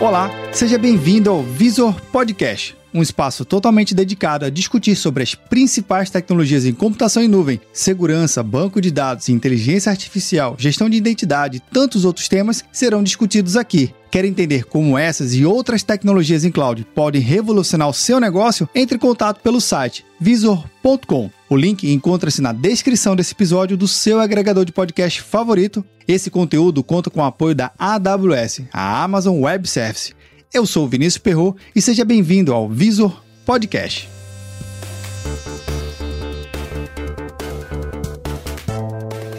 Olá, seja bem-vindo ao Visor Podcast, um espaço totalmente dedicado a discutir sobre as principais tecnologias em computação em nuvem, segurança, banco de dados, inteligência artificial, gestão de identidade e tantos outros temas serão discutidos aqui. Quer entender como essas e outras tecnologias em cloud podem revolucionar o seu negócio? Entre em contato pelo site visor.com. O link encontra-se na descrição desse episódio do seu agregador de podcast favorito. Esse conteúdo conta com o apoio da AWS, a Amazon Web Service. Eu sou o Vinícius Perro e seja bem-vindo ao Visor Podcast.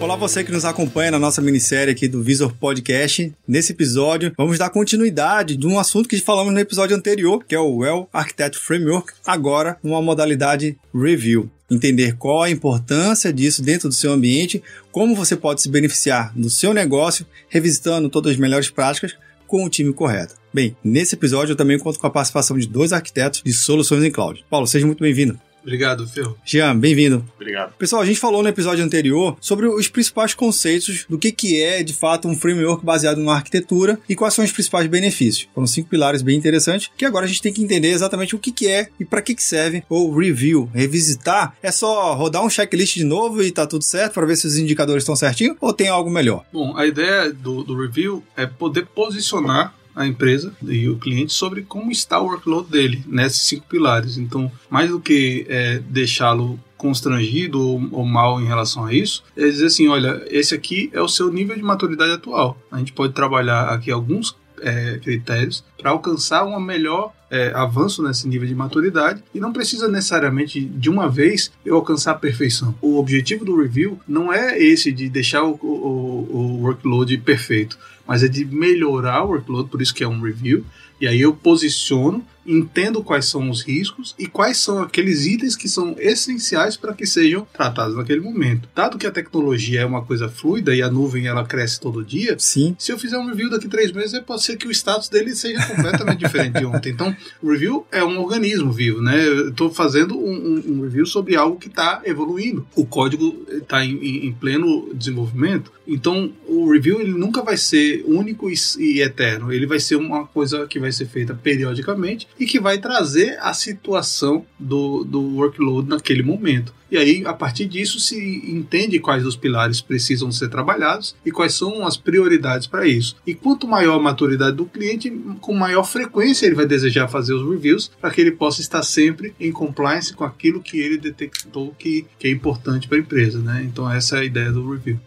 Olá você que nos acompanha na nossa minissérie aqui do Visor Podcast. Nesse episódio, vamos dar continuidade de um assunto que falamos no episódio anterior, que é o Well Architect Framework, agora numa modalidade review. Entender qual a importância disso dentro do seu ambiente, como você pode se beneficiar do seu negócio, revisitando todas as melhores práticas com o time correto. Bem, nesse episódio eu também conto com a participação de dois arquitetos de soluções em cloud. Paulo, seja muito bem-vindo. Obrigado, Ferro. Jean, bem-vindo. Obrigado. Pessoal, a gente falou no episódio anterior sobre os principais conceitos do que, que é, de fato, um framework baseado numa arquitetura e quais são os principais benefícios. Foram cinco pilares bem interessantes, que agora a gente tem que entender exatamente o que, que é e para que, que serve o review. Revisitar é só rodar um checklist de novo e tá tudo certo para ver se os indicadores estão certinho ou tem algo melhor? Bom, a ideia do, do review é poder posicionar a empresa e o cliente sobre como está o workload dele nesses cinco pilares. Então, mais do que é, deixá-lo constrangido ou, ou, mal em relação a isso, é dizer assim, olha, esse aqui é o seu nível de maturidade atual. A gente pode trabalhar aqui alguns é, critérios para alcançar um melhor é, avanço nesse nível de maturidade e não precisa necessariamente de uma vez eu alcançar a perfeição. O objetivo do review não é esse de deixar o, o, o workload perfeito, mas é de melhorar o workload, por isso que é um review. E aí eu posiciono entendo quais são os riscos e quais são aqueles itens que são essenciais para que sejam tratados naquele momento. Dado que a tecnologia é uma coisa fluida e a nuvem ela cresce todo dia, sim. Se eu fizer um review daqui três meses, pode ser que o status dele seja completamente diferente de ontem. Então, o review é um organismo vivo, né? Eu estou fazendo um, um, um, review sobre algo que está evoluindo. O código está em, em, pleno desenvolvimento. Então, o review ele nunca vai ser único e, e eterno. Ele vai ser uma coisa que vai ser feita periodicamente e que vai trazer a situação do, do workload naquele momento. E aí, a partir disso, se entende quais os pilares precisam ser trabalhados e quais são as prioridades para isso. E quanto maior a maturidade do cliente, com maior frequência ele vai desejar fazer os reviews para que ele possa estar sempre em compliance com aquilo que ele detectou que, que é importante para a empresa. Né? Então, essa é a ideia do review.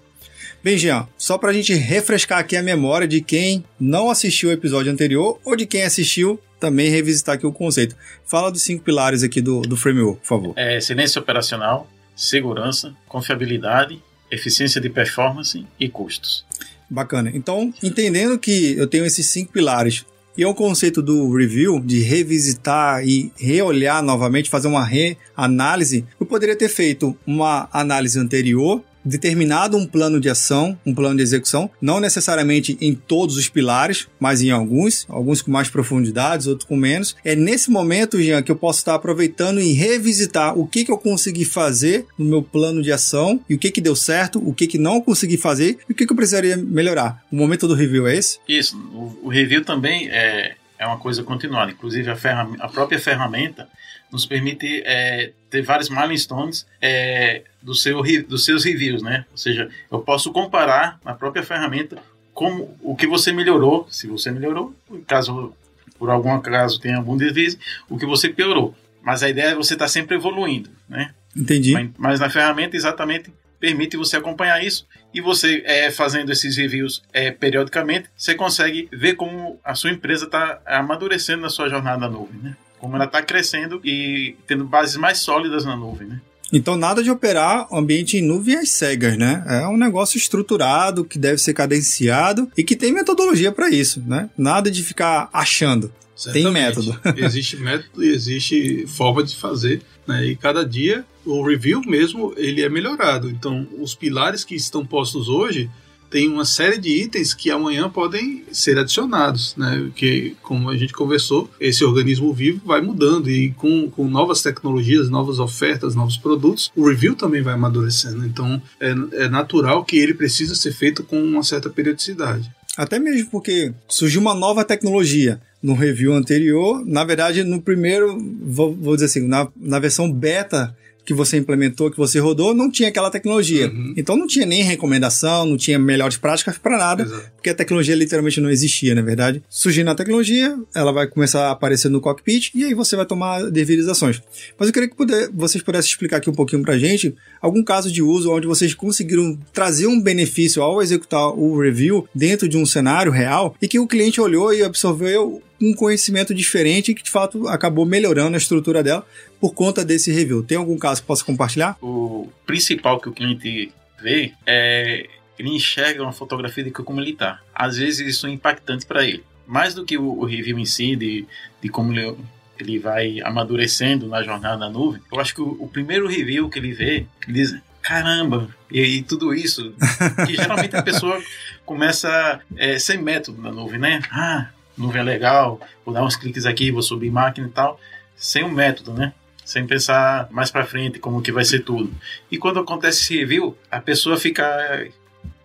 Bem, Jean, só para a gente refrescar aqui a memória de quem não assistiu o episódio anterior ou de quem assistiu, também revisitar aqui o conceito. Fala dos cinco pilares aqui do, do framework, por favor. É excelência operacional, segurança, confiabilidade, eficiência de performance e custos. Bacana. Então, entendendo que eu tenho esses cinco pilares, e é o conceito do review, de revisitar e reolhar novamente, fazer uma reanálise, eu poderia ter feito uma análise anterior determinado um plano de ação, um plano de execução, não necessariamente em todos os pilares, mas em alguns, alguns com mais profundidades, outros com menos. É nesse momento, Jean, que eu posso estar aproveitando e revisitar o que, que eu consegui fazer no meu plano de ação e o que, que deu certo, o que, que não consegui fazer e o que, que eu precisaria melhorar. O momento do review é esse? Isso. O, o review também é, é uma coisa continuada. Inclusive, a, a própria ferramenta nos permite é, ter vários milestones é, do seu, dos seus reviews, né? Ou seja, eu posso comparar na própria ferramenta como o que você melhorou, se você melhorou, caso por algum acaso tenha algum deslize, o que você piorou. Mas a ideia é você estar tá sempre evoluindo, né? Entendi. Mas, mas, na ferramenta exatamente permite você acompanhar isso e você é, fazendo esses reviews é, periodicamente, você consegue ver como a sua empresa está amadurecendo na sua jornada na nuvem, né? como ela está crescendo e tendo bases mais sólidas na nuvem, né? Então, nada de operar ambiente em nuvem às cegas, né? É um negócio estruturado que deve ser cadenciado e que tem metodologia para isso, né? Nada de ficar achando. Certamente. Tem método. existe método e existe forma de fazer, né? E cada dia o review mesmo ele é melhorado. Então, os pilares que estão postos hoje tem uma série de itens que amanhã podem ser adicionados, né? Porque, como a gente conversou, esse organismo vivo vai mudando e com, com novas tecnologias, novas ofertas, novos produtos, o review também vai amadurecendo. Então, é, é natural que ele precisa ser feito com uma certa periodicidade. Até mesmo porque surgiu uma nova tecnologia no review anterior. Na verdade, no primeiro, vou, vou dizer assim, na, na versão beta que você implementou, que você rodou, não tinha aquela tecnologia. Uhum. Então não tinha nem recomendação, não tinha melhores práticas para nada, Exato. porque a tecnologia literalmente não existia, na verdade. Surgindo a tecnologia, ela vai começar a aparecer no cockpit e aí você vai tomar devidas ações. Mas eu queria que puder, vocês pudessem explicar aqui um pouquinho pra gente algum caso de uso onde vocês conseguiram trazer um benefício ao executar o review dentro de um cenário real e que o cliente olhou e absorveu um conhecimento diferente que de fato acabou melhorando a estrutura dela por conta desse review. Tem algum caso que possa compartilhar? O principal que o cliente vê é ele enxerga uma fotografia de como ele está. Às vezes isso é impactante para ele. Mais do que o, o, review em si, de, de como ele, ele vai amadurecendo na jornada na nuvem, eu acho que o, o primeiro review que ele vê, ele diz, caramba, e, e tudo isso, que geralmente a pessoa começa é, sem método na nuvem, né? Ah, nuvem é legal, vou dar uns cliques aqui, vou subir máquina e tal, sem um método, né? Sem pensar mais para frente como que vai ser tudo. E quando acontece esse review, a pessoa fica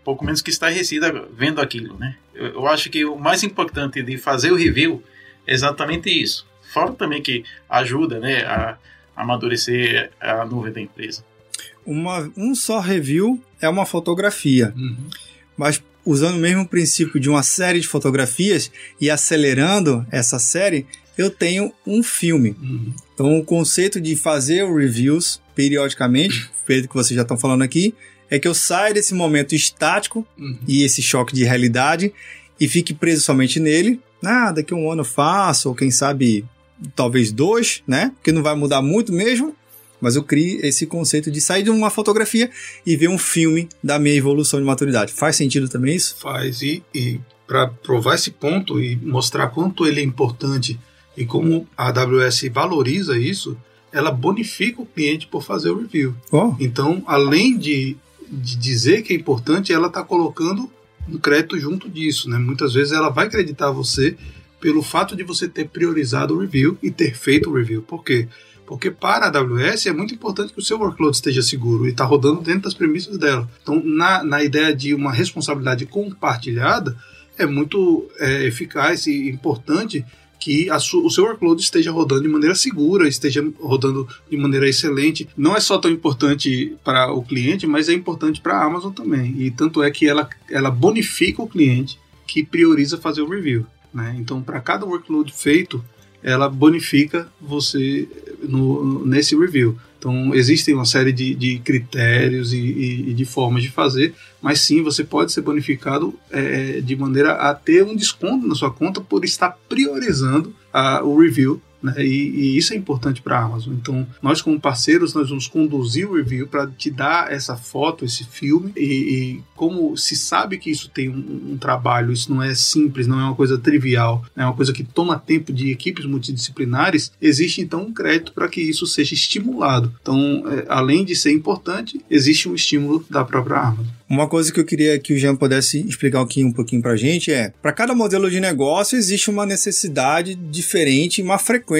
pouco menos que estarrecida vendo aquilo, né? Eu, eu acho que o mais importante de fazer o review é exatamente isso. Fora também que ajuda, né, a, a amadurecer a nuvem da empresa. Uma, um só review é uma fotografia. Uhum. Mas usando o mesmo princípio de uma série de fotografias e acelerando essa série, eu tenho um filme. Uhum. Então, o conceito de fazer reviews periodicamente, feito que vocês já estão falando aqui, é que eu saia desse momento estático uhum. e esse choque de realidade e fique preso somente nele. Ah, daqui a um ano eu faço, ou quem sabe talvez dois, né? Porque não vai mudar muito mesmo mas eu criei esse conceito de sair de uma fotografia e ver um filme da minha evolução de maturidade. Faz sentido também isso? Faz, e, e para provar esse ponto e mostrar quanto ele é importante e como a AWS valoriza isso, ela bonifica o cliente por fazer o review. Oh. Então, além de, de dizer que é importante, ela está colocando um crédito junto disso. Né? Muitas vezes ela vai acreditar você pelo fato de você ter priorizado o review e ter feito o review. Por quê? Porque para a AWS é muito importante que o seu workload esteja seguro e está rodando dentro das premissas dela. Então, na, na ideia de uma responsabilidade compartilhada, é muito é, eficaz e importante que o seu workload esteja rodando de maneira segura, esteja rodando de maneira excelente. Não é só tão importante para o cliente, mas é importante para a Amazon também. E tanto é que ela, ela bonifica o cliente que prioriza fazer o review. Né? Então, para cada workload feito, ela bonifica você no, nesse review. Então, existem uma série de, de critérios e, e, e, de formas de fazer, mas sim, você pode ser bonificado é, de maneira a ter um desconto na sua conta por estar priorizando a, o review né? E, e, isso é importante para a Amazon. Então, nós como parceiros, nós vamos conduzir o review para te dar essa foto, esse filme. E, e, como se sabe que isso tem um, um, trabalho, isso não é simples, não é uma coisa trivial, é uma coisa que toma tempo de equipes multidisciplinares, existe então um crédito para que isso seja estimulado. Então, é, além de ser importante, existe um estímulo da própria Amazon. Uma coisa que eu queria que o Jean pudesse explicar aqui um pouquinho para a gente é: para cada modelo de negócio existe uma necessidade diferente, uma frequência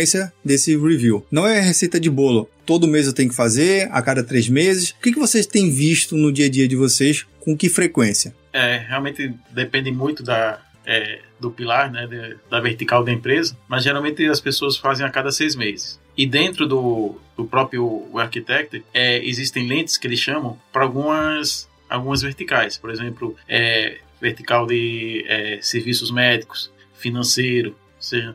desse review. Não é receita de bolo. Todo mês eu tenho que fazer, a cada três meses. O que, vocês têm visto no dia a dia de vocês? Com que frequência? É, realmente depende muito da, é, do pilar, né, de, da vertical da empresa, mas geralmente as pessoas fazem a cada seis meses. E dentro do, do próprio Architect, é, existem lentes que eles chamam para algumas algumas verticais, por exemplo, é, vertical de é, serviços médicos, financeiro, ou seja,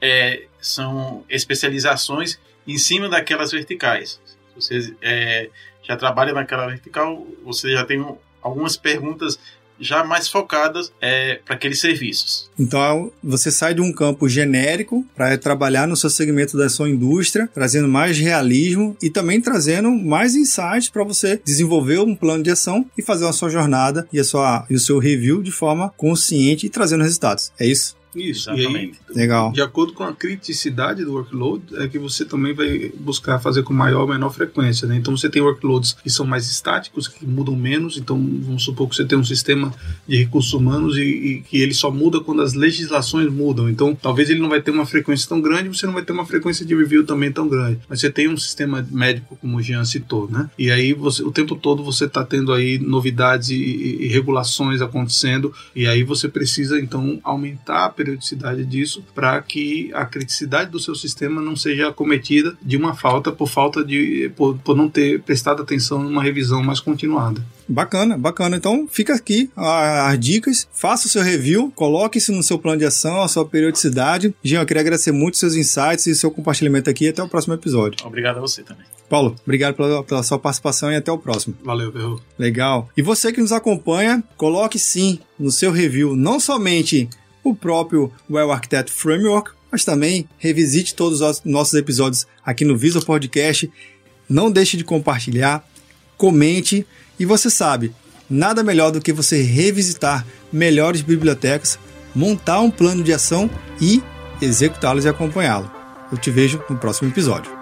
é, são especializações em cima daquelas verticais. Se você é, já trabalha naquela vertical, você já tem algumas perguntas já mais focadas é, para aqueles serviços. Então você sai de um campo genérico para trabalhar no seu segmento da sua indústria, trazendo mais realismo e também trazendo mais insights para você desenvolver um plano de ação e fazer a sua jornada e, a sua, e o seu review de forma consciente e trazendo resultados. É isso? Isso, Exatamente. e aí, Legal. de acordo com a criticidade do workload, é que você também vai buscar fazer com maior ou menor frequência. Né? Então você tem workloads que são mais estáticos, que mudam menos. Então vamos supor que você tem um sistema de recursos humanos e, e que ele só muda quando as legislações mudam. Então talvez ele não vai ter uma frequência tão grande, você não vai ter uma frequência de review também tão grande. Mas você tem um sistema médico, como o Jean citou, né? E aí você, o tempo todo você está tendo aí novidades e, e, e regulações acontecendo. E aí você precisa então aumentar a periodicidade disso para que a criticidade do seu sistema não seja acometida de uma falta por falta de por, por não ter prestado atenção numa revisão mais continuada. Bacana, bacana. Então fica aqui as dicas, faça o seu review, coloque isso no seu plano de ação, a sua periodicidade. Jean, eu queria agradecer muito seus insights e seu compartilhamento aqui. Até o próximo episódio. Obrigado a você também. Paulo, obrigado pela, pela sua participação e até o próximo. Valeu, Verro. Legal. E você que nos acompanha, coloque sim no seu review não somente o próprio Well Architect Framework, mas também revisite todos os nossos episódios aqui no Visual Podcast. Não deixe de compartilhar, comente e você sabe, nada melhor do que você revisitar melhores bibliotecas, montar um plano de ação e executá-los e acompanhá-lo. Eu te vejo no próximo episódio.